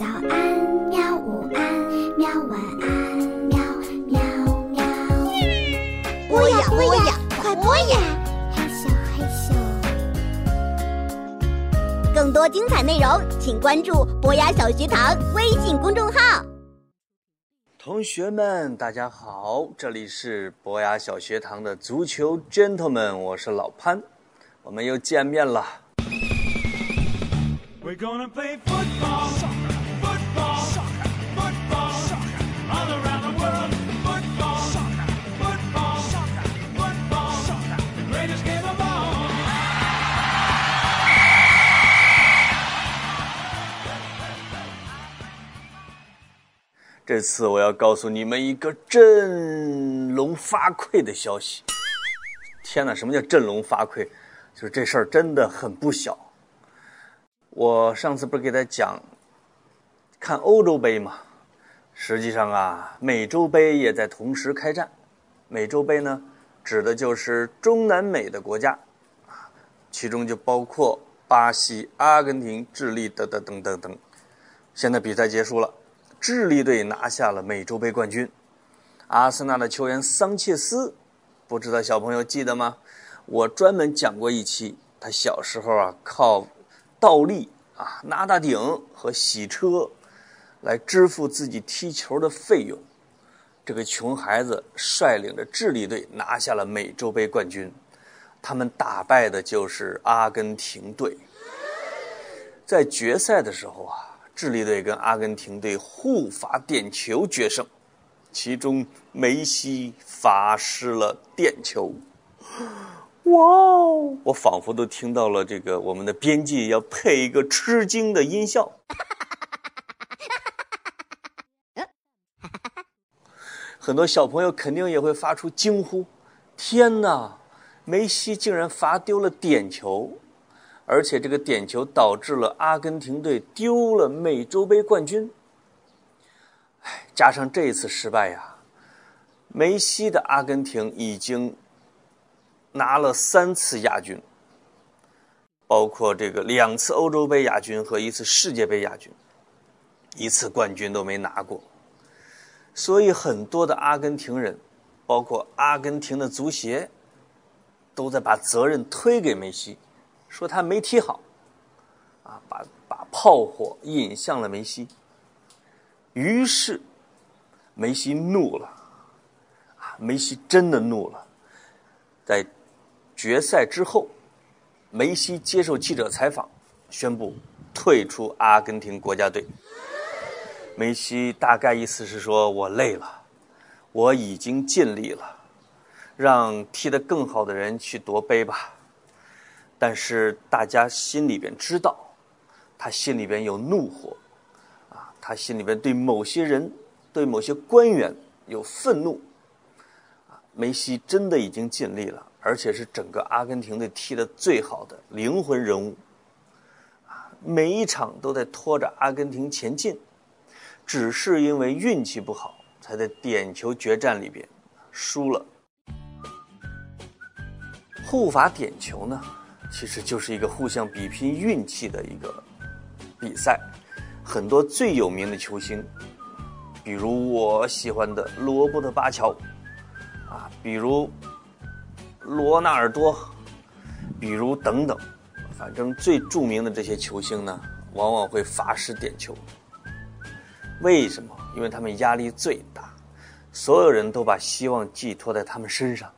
早安，喵！午安，喵！晚安，喵喵喵。播呀播呀，快播呀！嘿咻嘿咻。更多精彩内容，请关注博雅小学堂微信公众号。同学们，大家好，这里是博雅小学堂的足球 gentlemen，我是老潘，我们又见面了。We're gonna play football, football, 这次我要告诉你们一个振聋发聩的消息。天哪，什么叫振聋发聩？就是这事儿真的很不小。我上次不是给他讲看欧洲杯吗？实际上啊，美洲杯也在同时开战。美洲杯呢，指的就是中南美的国家，其中就包括巴西、阿根廷、智利等等等等等。现在比赛结束了。智利队拿下了美洲杯冠军，阿森纳的球员桑切斯，不知道小朋友记得吗？我专门讲过一期，他小时候啊靠倒立啊、拿大顶和洗车来支付自己踢球的费用。这个穷孩子率领着智利队拿下了美洲杯冠军，他们打败的就是阿根廷队。在决赛的时候啊。智利队跟阿根廷队互罚点球决胜，其中梅西罚失了点球。哇哦！我仿佛都听到了这个我们的编辑要配一个吃惊的音效。很多小朋友肯定也会发出惊呼：“天哪！梅西竟然罚丢了点球！”而且这个点球导致了阿根廷队丢了美洲杯冠军。哎，加上这一次失败呀，梅西的阿根廷已经拿了三次亚军，包括这个两次欧洲杯亚军和一次世界杯亚军，一次冠军都没拿过。所以很多的阿根廷人，包括阿根廷的足协，都在把责任推给梅西。说他没踢好，啊，把把炮火引向了梅西。于是，梅西怒了，啊，梅西真的怒了。在决赛之后，梅西接受记者采访，宣布退出阿根廷国家队。梅西大概意思是说：“我累了，我已经尽力了，让踢得更好的人去夺杯吧。”但是大家心里边知道，他心里边有怒火，啊，他心里边对某些人、对某些官员有愤怒，啊，梅西真的已经尽力了，而且是整个阿根廷队踢得最好的灵魂人物，啊，每一场都在拖着阿根廷前进，只是因为运气不好，才在点球决战里边输了。护法点球呢？其实就是一个互相比拼运气的一个比赛，很多最有名的球星，比如我喜欢的罗伯特·巴乔，啊，比如罗纳尔多，比如等等，反正最著名的这些球星呢，往往会罚失点球。为什么？因为他们压力最大，所有人都把希望寄托在他们身上，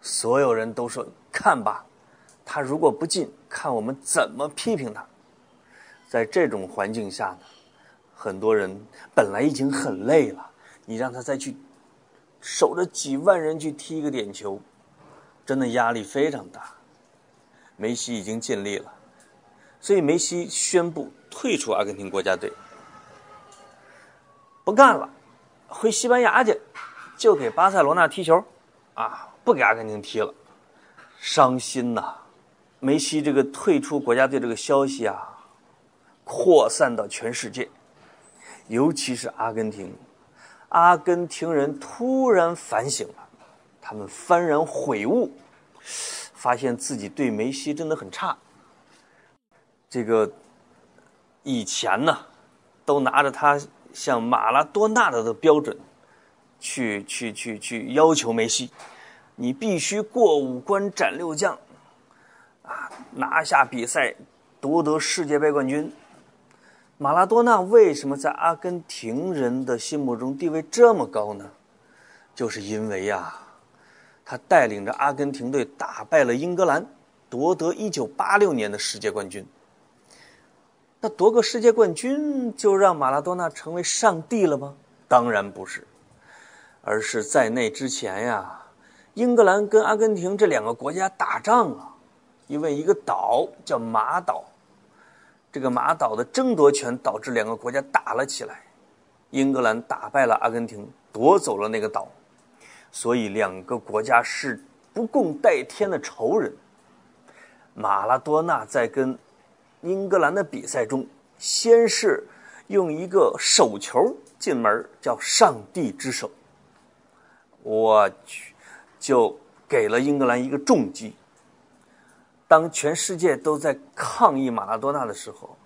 所有人都说：“看吧。”他如果不进，看我们怎么批评他。在这种环境下呢，很多人本来已经很累了，你让他再去守着几万人去踢一个点球，真的压力非常大。梅西已经尽力了，所以梅西宣布退出阿根廷国家队，不干了，回西班牙去，就给巴塞罗那踢球，啊，不给阿根廷踢了，伤心呐。梅西这个退出国家队这个消息啊，扩散到全世界，尤其是阿根廷。阿根廷人突然反省了，他们幡然悔悟，发现自己对梅西真的很差。这个以前呢，都拿着他像马拉多纳的标准，去去去去要求梅西，你必须过五关斩六将，啊，拿下比赛，夺得世界杯冠军。马拉多纳为什么在阿根廷人的心目中地位这么高呢？就是因为呀、他带领着阿根廷队打败了英格兰，夺得1986年的世界冠军。那夺个世界冠军就让马拉多纳成为上帝了吗？当然不是，而是在那之前呀，英格兰跟阿根廷这两个国家打仗啊，因为一个岛叫马岛，这个马岛的争夺权导致两个国家打了起来，英格兰打败了阿根廷，夺走了那个岛，所以两个国家是不共戴天的仇人。马拉多纳在跟英格兰的比赛中，先是用一个手球进门，叫“上帝之手”，我去，就给了英格兰一个重击。当全世界都在抗议马拉多纳的时候，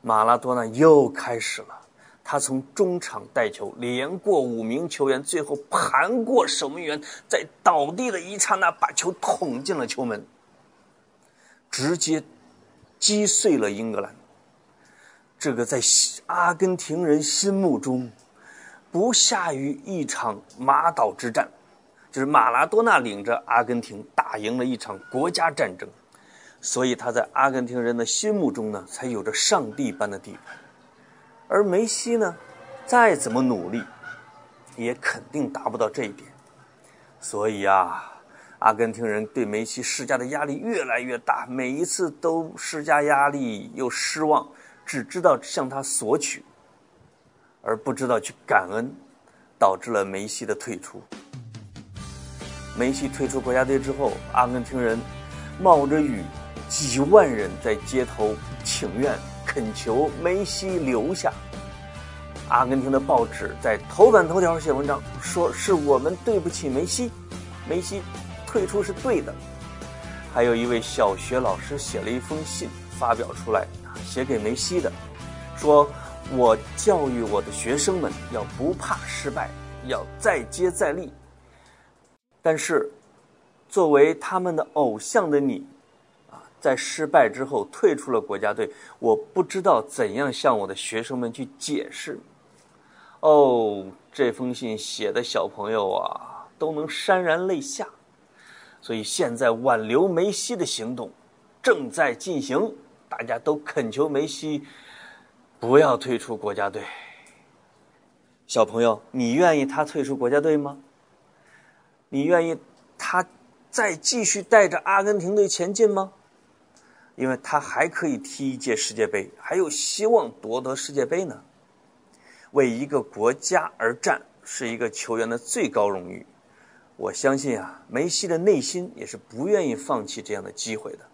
马拉多纳又开始了。他从中场带球，连过五名球员，最后盘过守门员，在倒地的一刹那把球捅进了球门，直接击碎了英格兰。这个在阿根廷人心目中，不下于一场马岛之战，就是马拉多纳领着阿根廷打赢了一场国家战争，所以他在阿根廷人的心目中呢，才有着上帝般的地位。而梅西呢，再怎么努力，也肯定达不到这一点。所以啊，阿根廷人对梅西施加的压力越来越大，每一次都施加压力又失望，只知道向他索取，而不知道去感恩，导致了梅西的退出。梅西退出国家队之后，阿根廷人冒着雨，几万人在街头请愿。恳求梅西留下。阿根廷的报纸在头版头条写文章，说是我们对不起梅西，梅西退出是对的。还有一位小学老师写了一封信发表出来，写给梅西的，说我教育我的学生们要不怕失败，要再接再厉。但是，作为他们的偶像的你。在失败之后退出了国家队，我不知道怎样向我的学生们去解释。哦，这封信写的小朋友啊，都能潸然泪下。所以现在挽留梅西的行动正在进行，大家都恳求梅西不要退出国家队。小朋友，你愿意他退出国家队吗？你愿意他再继续带着阿根廷队前进吗？因为他还可以踢一届世界杯，还有希望夺得世界杯呢。为一个国家而战是一个球员的最高荣誉。我相信啊，梅西的内心也是不愿意放弃这样的机会的，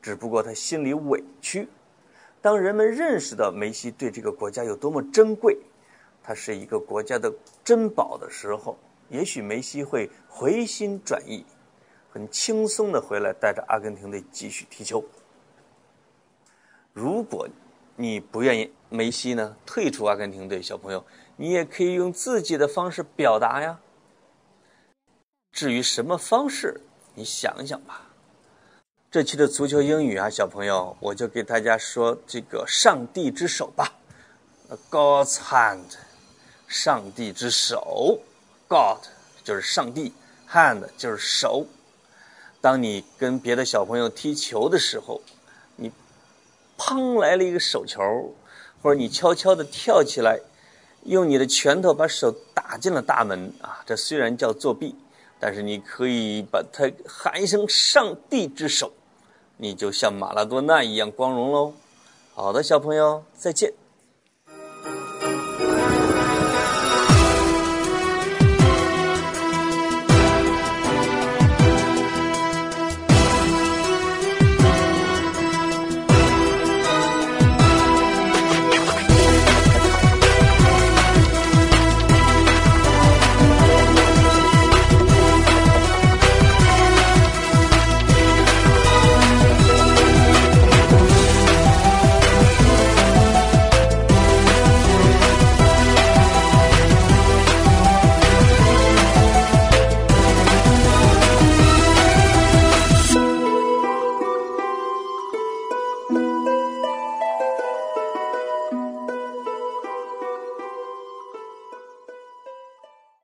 只不过他心里委屈。当人们认识到梅西对这个国家有多么珍贵，他是一个国家的珍宝的时候，也许梅西会回心转意，很轻松的回来带着阿根廷队继续踢球。如果你不愿意梅西呢退出阿根廷队，小朋友，你也可以用自己的方式表达呀。至于什么方式，你想想吧。这期的足球英语啊，小朋友，我就给大家说这个“上帝之手”吧，God's hand，上帝之手，God 就是上帝，hand 就是手。当你跟别的小朋友踢球的时候，砰来了一个手球，或者你悄悄地跳起来，用你的拳头把手打进了大门啊！这虽然叫作弊，但是你可以把它喊一声“上帝之手”，你就像马拉多纳一样光荣喽。好的，小朋友，再见。